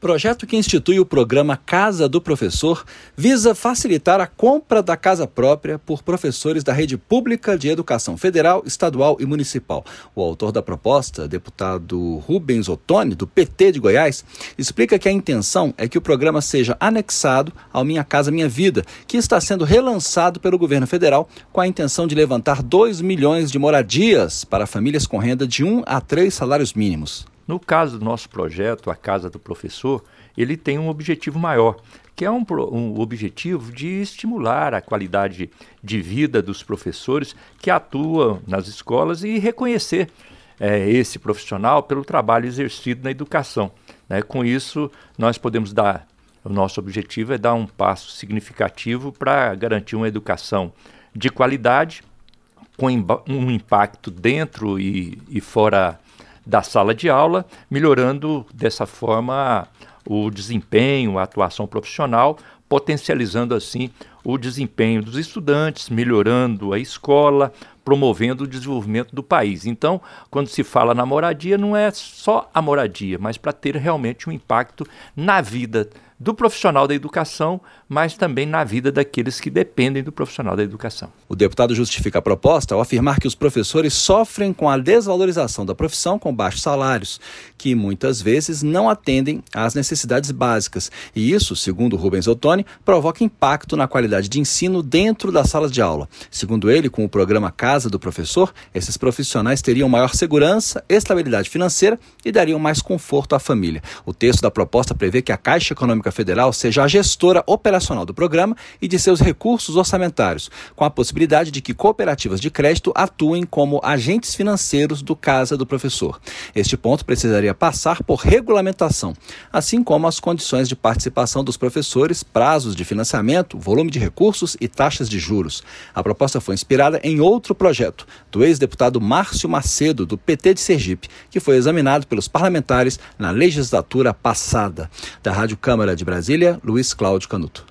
Projeto que institui o programa Casa do Professor visa facilitar a compra da casa própria por professores da rede pública de educação federal, estadual e municipal. O autor da proposta, deputado Rubens Ottoni, do PT de Goiás, explica que a intenção é que o programa seja anexado ao Minha Casa Minha Vida, que está sendo relançado pelo governo federal com a intenção de levantar 2 milhões de moradias para famílias com renda de 1 a 3 salários mínimos. No caso do nosso projeto, a Casa do Professor, ele tem um objetivo maior, que é um, um, objetivo de estimular a qualidade de vida dos professores que atuam nas escolas e reconhecer é, esse profissional pelo trabalho exercido na educação. Né? Com isso, nós podemos dar. O nosso objetivo é dar um passo significativo para garantir uma educação de qualidade, com um impacto dentro e, e fora da sala de aula, melhorando dessa forma o desempenho, a atuação profissional, potencializando assim o desempenho dos estudantes, melhorando a escola, promovendo o desenvolvimento do país. Então, quando se fala na moradia, não é só a moradia, mas para ter realmente um impacto na vida do profissional da educação, mas também na vida daqueles que dependem do profissional da educação. O deputado justifica a proposta ao afirmar que os professores sofrem com a desvalorização da profissão com baixos salários, que muitas vezes não atendem às necessidades básicas. E isso, segundo Rubens Ottoni, provoca impacto na qualidade de ensino dentro das salas de aula. Segundo ele, com o programa Casa do Professor, esses profissionais teriam maior segurança, estabilidade financeira e dariam mais conforto à família. O texto da proposta prevê que a Caixa Econômica Federal seja a gestora operacional do programa e de seus recursos orçamentários, com a possibilidade de que cooperativas de crédito atuem como agentes financeiros do Casa do Professor. Este ponto precisaria passar por regulamentação, assim como as condições de participação dos professores, prazos de financiamento, volume de recursos e taxas de juros. A proposta foi inspirada em outro projeto, do ex-deputado Márcio Macedo, do PT de Sergipe, que foi examinado pelos parlamentares na legislatura passada. Da Rádio Câmara de Brasília, Luiz Cláudio Canuto.